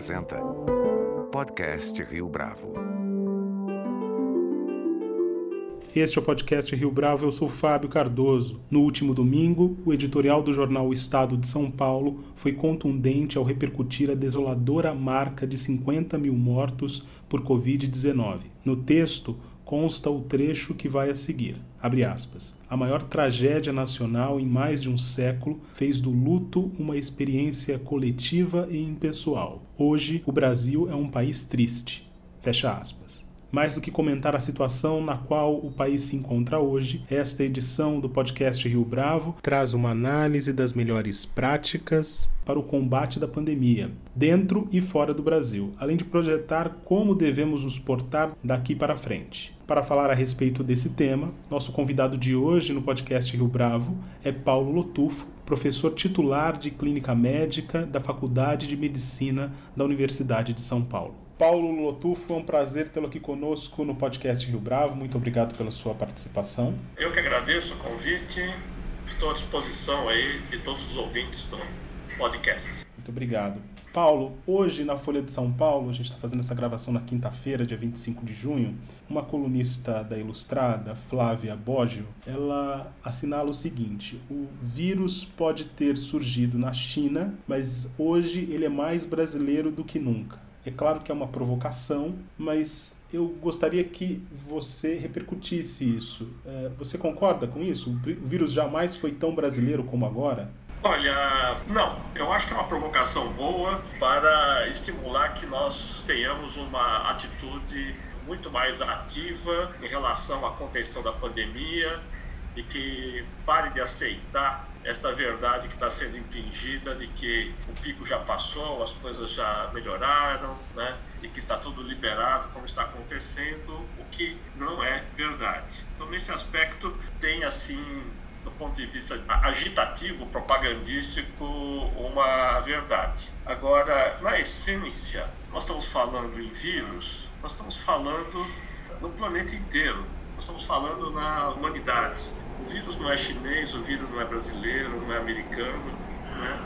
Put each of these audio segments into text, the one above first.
apresenta Podcast Rio Bravo. Este é o podcast Rio Bravo, eu sou Fábio Cardoso. No último domingo, o editorial do jornal O Estado de São Paulo foi contundente ao repercutir a desoladora marca de 50 mil mortos por Covid-19. No texto, consta o trecho que vai a seguir. Aspas. A maior tragédia nacional em mais de um século fez do luto uma experiência coletiva e impessoal. Hoje, o Brasil é um país triste. Fecha aspas. Mais do que comentar a situação na qual o país se encontra hoje, esta edição do podcast Rio Bravo traz uma análise das melhores práticas para o combate da pandemia, dentro e fora do Brasil, além de projetar como devemos nos portar daqui para frente. Para falar a respeito desse tema, nosso convidado de hoje no podcast Rio Bravo é Paulo Lotufo, professor titular de Clínica Médica da Faculdade de Medicina da Universidade de São Paulo. Paulo Lotufo, é um prazer tê-lo aqui conosco no podcast Rio Bravo. Muito obrigado pela sua participação. Eu que agradeço o convite. Estou à disposição aí de todos os ouvintes do podcast. Muito obrigado. Paulo, hoje na Folha de São Paulo, a gente está fazendo essa gravação na quinta-feira, dia 25 de junho, uma colunista da Ilustrada, Flávia Boggio, ela assinala o seguinte: o vírus pode ter surgido na China, mas hoje ele é mais brasileiro do que nunca. É claro que é uma provocação, mas eu gostaria que você repercutisse isso. É, você concorda com isso? O vírus jamais foi tão brasileiro como agora? Olha, não. Eu acho que é uma provocação boa para estimular que nós tenhamos uma atitude muito mais ativa em relação à contenção da pandemia e que pare de aceitar esta verdade que está sendo impingida de que o pico já passou, as coisas já melhoraram, né? E que está tudo liberado, como está acontecendo, o que não é verdade. Então, nesse aspecto, tem assim, do ponto de vista agitativo, propagandístico, uma verdade. Agora, na essência, nós estamos falando em vírus, nós estamos falando no planeta inteiro, nós estamos falando na humanidade o vírus não é chinês, o vírus não é brasileiro, não é americano. Né?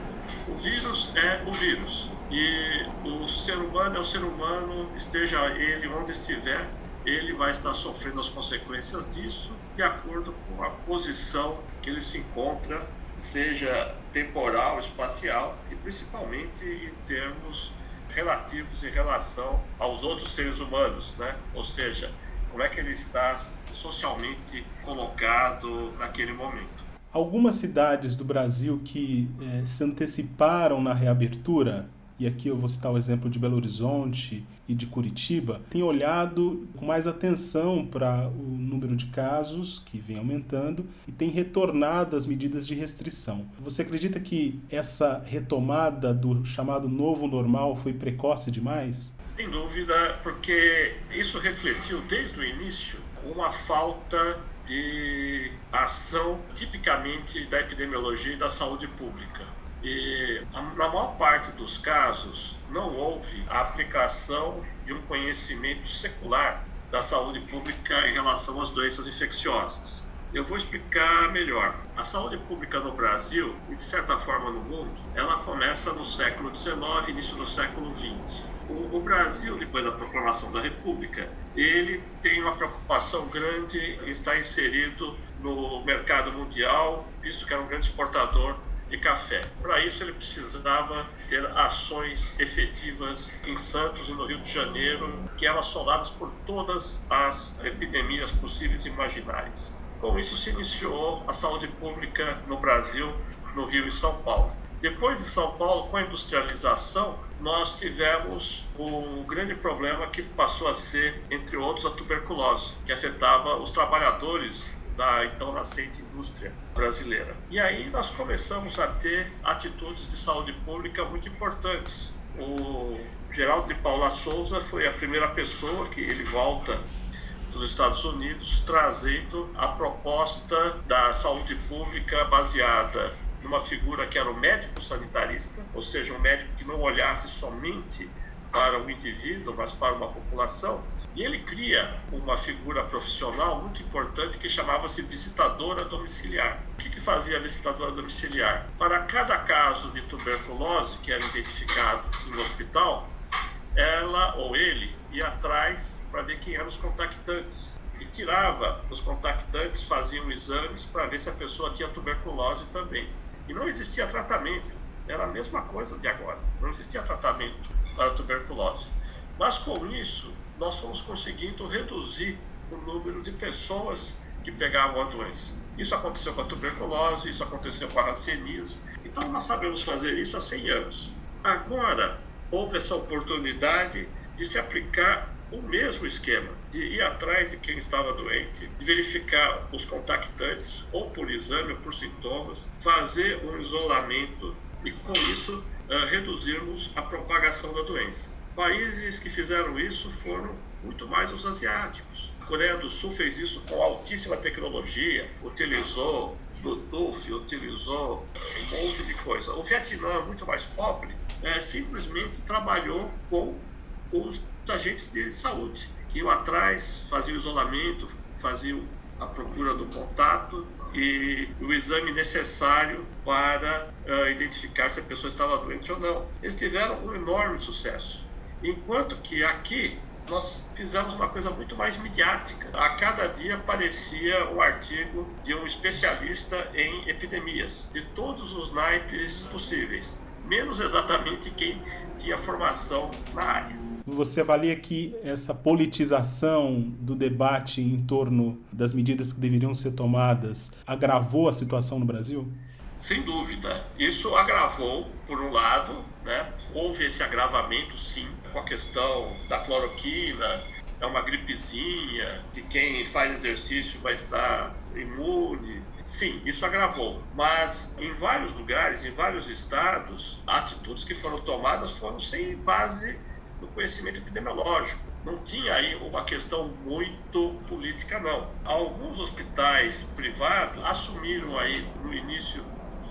O vírus é o vírus. E o ser humano é o ser humano, esteja ele onde estiver, ele vai estar sofrendo as consequências disso de acordo com a posição que ele se encontra, seja temporal, espacial e principalmente em termos relativos em relação aos outros seres humanos, né? Ou seja, como é que ele está socialmente colocado naquele momento. Algumas cidades do Brasil que é, se anteciparam na reabertura, e aqui eu vou citar o exemplo de Belo Horizonte e de Curitiba, têm olhado com mais atenção para o número de casos que vem aumentando e têm retornado às medidas de restrição. Você acredita que essa retomada do chamado novo normal foi precoce demais? Sem dúvida, porque isso refletiu desde o início uma falta de ação tipicamente da epidemiologia e da saúde pública. E na maior parte dos casos não houve a aplicação de um conhecimento secular da saúde pública em relação às doenças infecciosas. Eu vou explicar melhor. A saúde pública no Brasil e de certa forma no mundo, ela começa no século XIX, início do século XX o, Brasil, depois da proclamação da República, ele tem uma preocupação grande em estar inserido no mercado mundial, visto que era um grande exportador de café. Para isso, ele precisava ter ações efetivas em Santos e no Rio de Janeiro, que eram assoladas por todas as epidemias possíveis e imaginárias. Com isso, se iniciou a saúde pública no Brasil, no Rio e São Paulo. Depois de São Paulo, com a industrialização, nós tivemos um grande problema que passou a ser, entre outros, a tuberculose, que afetava os trabalhadores da então nascente indústria brasileira. E aí nós começamos a ter atitudes de saúde pública muito importantes. O Geraldo de Paula Souza foi a primeira pessoa que ele volta dos Estados Unidos trazendo a proposta da saúde pública baseada numa figura que era o médico sanitarista, ou seja, um médico que não olhasse somente para o indivíduo, mas para uma população. E ele cria uma figura profissional muito importante que chamava-se visitadora domiciliar. O que, que fazia a visitadora domiciliar? Para cada caso de tuberculose que era identificado no hospital, ela ou ele ia atrás para ver quem eram os contactantes. E tirava os contactantes, faziam exames para ver se a pessoa tinha tuberculose também. E não existia tratamento. Era a mesma coisa de agora. Não existia tratamento para a tuberculose. Mas com isso, nós fomos conseguindo reduzir o número de pessoas que pegavam a doença. Isso aconteceu com a tuberculose, isso aconteceu com a rancenias. Então nós sabemos fazer isso há 100 anos. Agora houve essa oportunidade de se aplicar o mesmo esquema, de ir atrás de quem estava doente, de verificar os contactantes, ou por exame ou por sintomas, fazer um isolamento e com isso uh, reduzirmos a propagação da doença. Países que fizeram isso foram muito mais os asiáticos. A Coreia do Sul fez isso com altíssima tecnologia, utilizou Bluetooth, utilizou um monte de coisa. O Vietnã, muito mais pobre, é, simplesmente trabalhou com os agentes de saúde, que iam atrás, faziam isolamento, faziam a procura do contato e o exame necessário para uh, identificar se a pessoa estava doente ou não. Eles tiveram um enorme sucesso. Enquanto que aqui nós fizemos uma coisa muito mais midiática. A cada dia aparecia um artigo de um especialista em epidemias, de todos os naipes possíveis, menos exatamente quem tinha formação na área. Você avalia que essa politização do debate em torno das medidas que deveriam ser tomadas agravou a situação no Brasil? Sem dúvida. Isso agravou, por um lado, né? houve esse agravamento, sim, com a questão da cloroquina, é uma gripezinha, que quem faz exercício vai estar imune. Sim, isso agravou. Mas em vários lugares, em vários estados, atitudes que foram tomadas foram sem base no conhecimento epidemiológico. Não tinha aí uma questão muito política, não. Alguns hospitais privados assumiram aí no início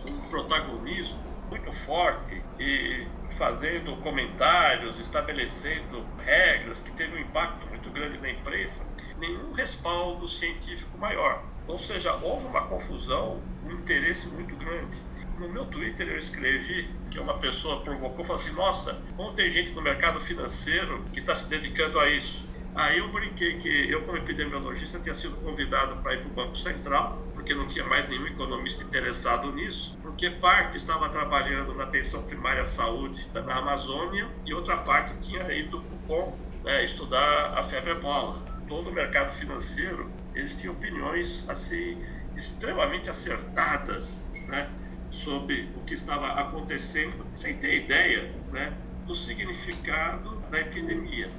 um protagonismo muito forte e fazendo comentários, estabelecendo regras que teve um impacto muito grande na imprensa, nenhum respaldo científico maior. Ou seja, houve uma confusão, um interesse muito grande. No meu Twitter eu escrevi que uma pessoa provocou, falou assim, nossa, como tem gente no mercado financeiro que está se dedicando a isso. Aí eu brinquei que eu, como epidemiologista, tinha sido convidado para ir para o Banco Central porque não tinha mais nenhum economista interessado nisso, porque parte estava trabalhando na atenção primária à saúde na Amazônia e outra parte tinha ido para o né, estudar a febre bola. Todo o mercado financeiro, eles tinham opiniões assim extremamente acertadas né, sobre o que estava acontecendo, sem ter ideia né, do significado da epidemia.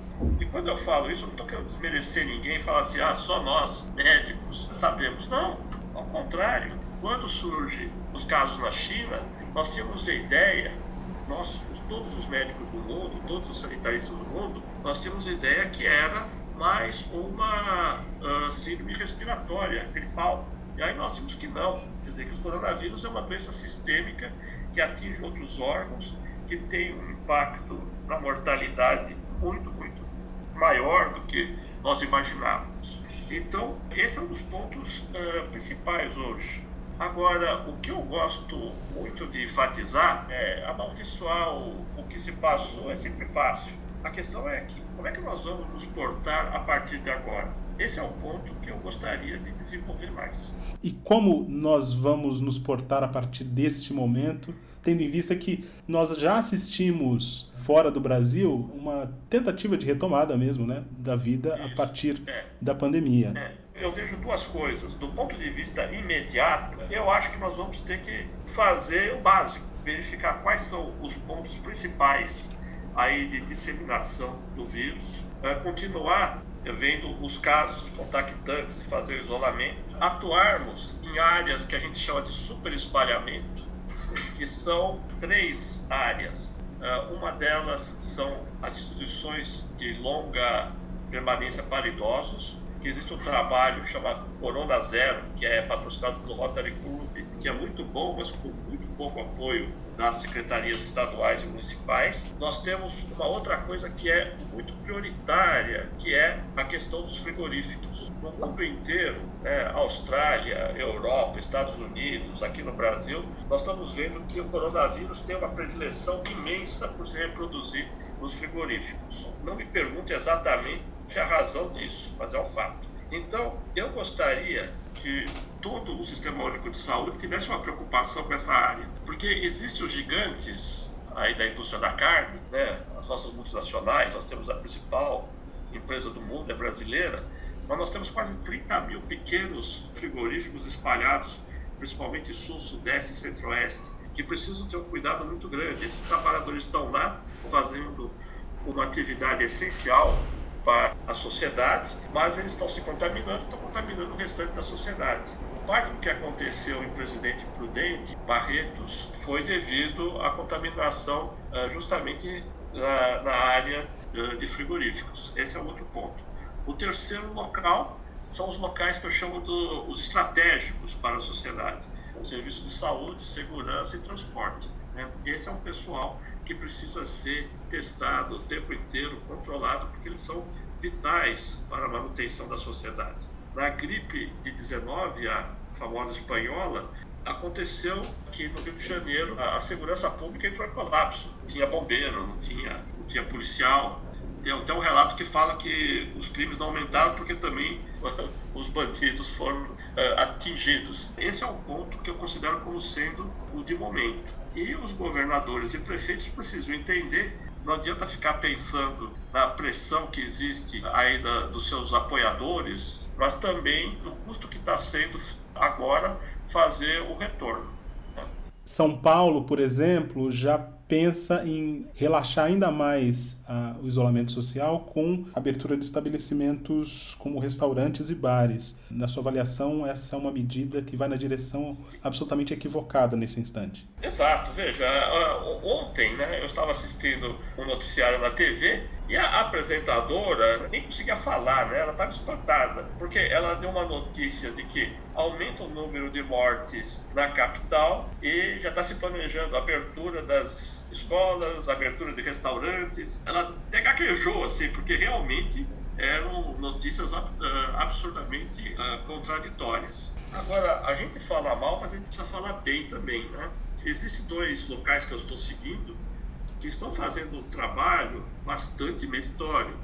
E quando eu falo isso, eu não estou querendo desmerecer ninguém e falar assim, ah, só nós, médicos, sabemos. Não, ao contrário, quando surgem os casos na China, nós tínhamos a ideia, nós, todos os médicos do mundo, todos os sanitaristas do mundo, nós tínhamos a ideia que era mais uma uh, síndrome respiratória, gripal. E aí nós vimos que não. Quer dizer, que o coronavírus é uma doença sistêmica que atinge outros órgãos, que tem um impacto na mortalidade muito, muito maior do que nós imaginávamos. Então, esse é um dos pontos uh, principais hoje. Agora, o que eu gosto muito de enfatizar é amaldiçoar o, o que se passou é sempre fácil. A questão é que como é que nós vamos nos portar a partir de agora? Esse é o ponto que eu gostaria de desenvolver mais. E como nós vamos nos portar a partir deste momento, tendo em vista que nós já assistimos fora do Brasil uma tentativa de retomada mesmo, né, da vida Isso. a partir é. da pandemia. É. Eu vejo duas coisas. Do ponto de vista imediato, eu acho que nós vamos ter que fazer o básico, verificar quais são os pontos principais aí de disseminação do vírus, é, continuar vendo os casos contactantes e fazer o isolamento, atuarmos em áreas que a gente chama de superespalhamento, que são três áreas. É, uma delas são as instituições de longa permanência para idosos, que existe um trabalho chamado Corona Zero, que é patrocinado pelo Rotary Club, que é muito bom, mas com muito pouco apoio das secretarias estaduais e municipais. Nós temos uma outra coisa que é muito prioritária, que é a questão dos frigoríficos. No mundo inteiro, né, Austrália, Europa, Estados Unidos, aqui no Brasil, nós estamos vendo que o coronavírus tem uma predileção imensa por se reproduzir nos frigoríficos. Não me pergunte exatamente a razão disso, mas é um fato. Então, eu gostaria que todo o Sistema Único de Saúde tivesse uma preocupação com essa área, porque existem os gigantes aí da indústria da carne, né? as nossas multinacionais, nós temos a principal empresa do mundo, é brasileira, mas nós temos quase 30 mil pequenos frigoríficos espalhados, principalmente sul, sudeste e centro-oeste, que precisam ter um cuidado muito grande. Esses trabalhadores estão lá fazendo uma atividade essencial para a sociedade, mas eles estão se contaminando, estão contaminando o restante da sociedade. Parte do que aconteceu em Presidente Prudente, Barretos, foi devido à contaminação uh, justamente na, área uh, de frigoríficos. Esse é outro ponto. O terceiro local são os locais que eu chamo do, estratégicos para a sociedade. Serviço de saúde, segurança e transporte. Né? Esse é um pessoal que precisa ser testado o tempo inteiro, controlado, porque eles são vitais para a manutenção da sociedade. Na gripe de 19, a famosa espanhola, aconteceu que no Rio de Janeiro a, segurança pública entrou em colapso. Não tinha bombeiro, não tinha, não tinha policial, tem até um relato que fala que os crimes não aumentaram porque também os bandidos foram uh, atingidos. Esse é um ponto que eu considero como sendo o de momento. E os governadores e prefeitos precisam entender não adianta ficar pensando na pressão que existe aí da, dos seus apoiadores, mas também no custo que está sendo agora fazer o retorno. Né? São Paulo, por exemplo, já pensa em relaxar ainda mais uh, o isolamento social com abertura de estabelecimentos como restaurantes e bares. Na sua avaliação, essa é uma medida que vai na direção absolutamente equivocada nesse instante. Exato. Veja, uh, ontem né, eu estava assistindo um noticiário na TV e a apresentadora nem conseguia falar, né? ela estava espantada, porque ela deu uma notícia de que aumenta o número de mortes na capital e já está se planejando a abertura das escolas, abertura de restaurantes. Ela até gaguejou, assim, porque realmente eram notícias uh, absurdamente uh, contraditórias. Agora, a gente fala mal, mas a gente precisa falar bem também, né? Existem dois locais que eu estou seguindo que estão fazendo um trabalho bastante meritório.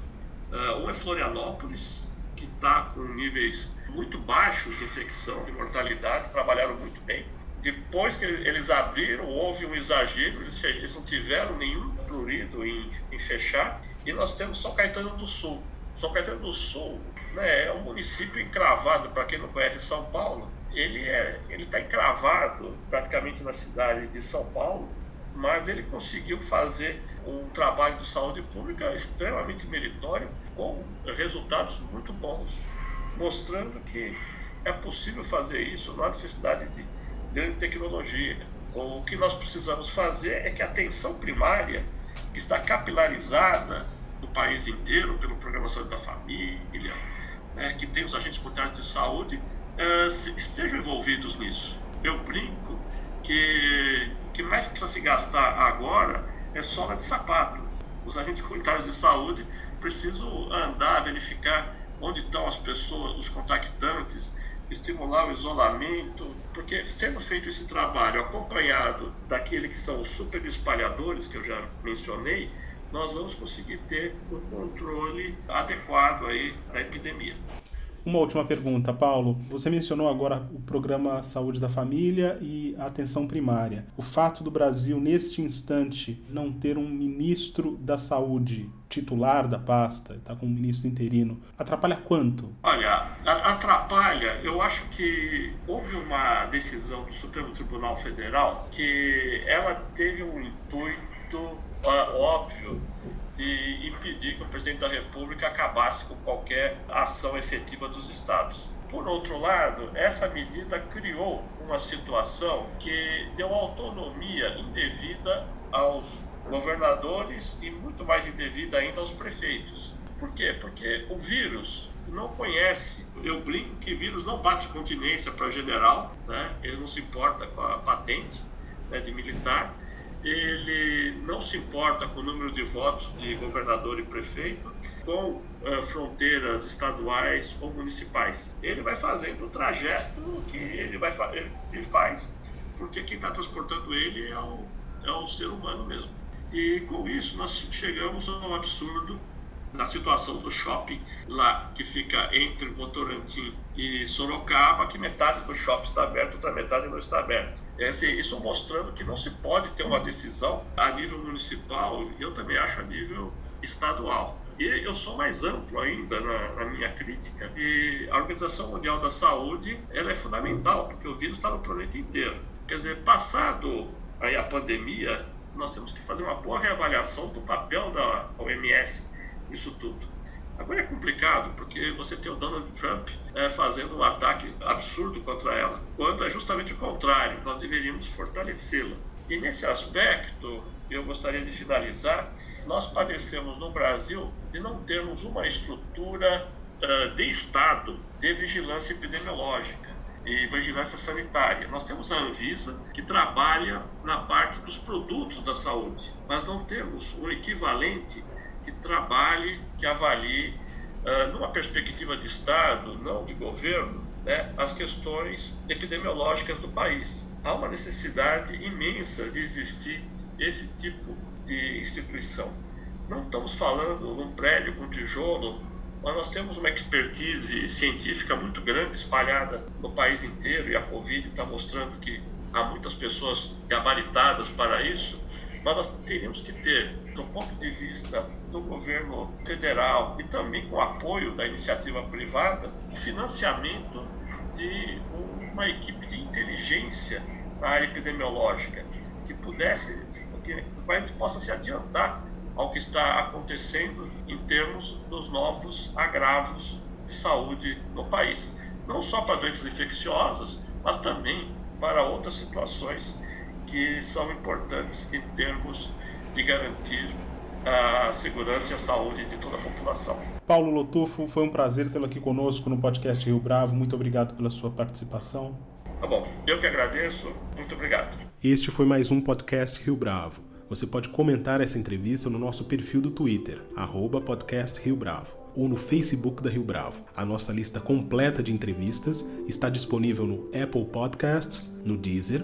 Uh, um é Florianópolis, que está com níveis muito baixos de infecção, de mortalidade, trabalharam muito bem. Depois que eles abriram, houve um exagero, eles, eles não tiveram nenhum prurido em, em, fechar. E nós temos São Caetano do Sul. São Caetano do Sul né, é um município encravado, para quem não conhece São Paulo, ele é, ele está encravado praticamente na cidade de São Paulo, mas ele conseguiu fazer um trabalho de saúde pública extremamente meritório, com resultados muito bons, mostrando que é possível fazer isso, não há necessidade de grande tecnologia. O que nós precisamos fazer é que a atenção primária, que está capilarizada no país inteiro pelo Programa Saúde da Família, né, que tem os agentes comunitários de saúde, uh, estejam envolvidos nisso. Eu brinco que o que mais precisa se gastar agora é sola de sapato. Os agentes comunitários de saúde precisam andar, verificar onde estão as pessoas, os contactantes, estimular o isolamento, porque sendo feito esse trabalho acompanhado daquele que são os super espalhadores que eu já mencionei, nós vamos conseguir ter um controle adequado aí da epidemia. Uma última pergunta, Paulo. Você mencionou agora o programa Saúde da Família e a atenção primária. O fato do Brasil, neste instante, não ter um ministro da saúde titular da pasta, está com um ministro interino, atrapalha quanto? Olha, atrapalha. Eu acho que houve uma decisão do Supremo Tribunal Federal que ela teve um intuito uh, óbvio de impedir que o presidente da República acabasse com qualquer ação efetiva dos estados. Por outro lado, essa medida criou uma situação que deu autonomia indevida aos governadores e muito mais indevida ainda aos prefeitos. Por quê? Porque o vírus não conhece. Eu brinco que vírus não bate continência para general, né? ele não se importa com a patente né, de militar ele não se importa com o número de votos de governador e prefeito, com uh, fronteiras estaduais ou municipais. Ele vai fazendo o trajeto que ele, vai ele faz, porque quem está transportando ele é o, é o ser humano mesmo. E com isso nós chegamos ao absurdo na situação do shopping lá que fica entre Votorantim e Sorocaba, que metade do shopping está aberto, outra metade não está aberto. É, isso mostrando que não se pode ter uma decisão a nível municipal e eu também acho a nível estadual. E eu sou mais amplo ainda na, na, minha crítica. E a Organização Mundial da Saúde ela é fundamental, porque o vírus está no planeta inteiro. Quer dizer, passado aí a pandemia, nós temos que fazer uma boa reavaliação do papel da OMS nisso tudo. Agora é complicado porque você tem o Donald Trump é, fazendo um ataque absurdo contra ela, quando é justamente o contrário, nós deveríamos fortalecê-la. E nesse aspecto, eu gostaria de finalizar, nós padecemos no Brasil de não termos uma estrutura uh, de Estado de vigilância epidemiológica e vigilância sanitária. Nós temos a Anvisa, que trabalha na parte dos produtos da saúde, mas não temos um equivalente que trabalhe, que avalie, uh, numa perspectiva de Estado, não de governo, né, as questões epidemiológicas do país. Há uma necessidade imensa de existir esse tipo de instituição. Não estamos falando num prédio com tijolo, mas nós temos uma expertise científica muito grande espalhada no país inteiro e a Covid está mostrando que há muitas pessoas gabaritadas para isso, mas nós teríamos que ter, do ponto de vista do governo federal e também com o apoio da iniciativa privada, o financiamento de uma equipe de inteligência na área epidemiológica que pudesse, que o país possa se adiantar ao que está acontecendo em termos dos novos agravos de saúde no país. Não só para doenças infecciosas, mas também para outras situações que são importantes em termos de garantir a segurança e a saúde de toda a população. Paulo Lotufo, foi um prazer tê-lo aqui conosco no podcast Rio Bravo. Muito obrigado pela sua participação. Tá bom, eu que agradeço. Muito obrigado. Este foi mais um podcast Rio Bravo. Você pode comentar essa entrevista no nosso perfil do Twitter, arroba podcast Rio Bravo, ou no Facebook da Rio Bravo. A nossa lista completa de entrevistas está disponível no Apple Podcasts, no Deezer,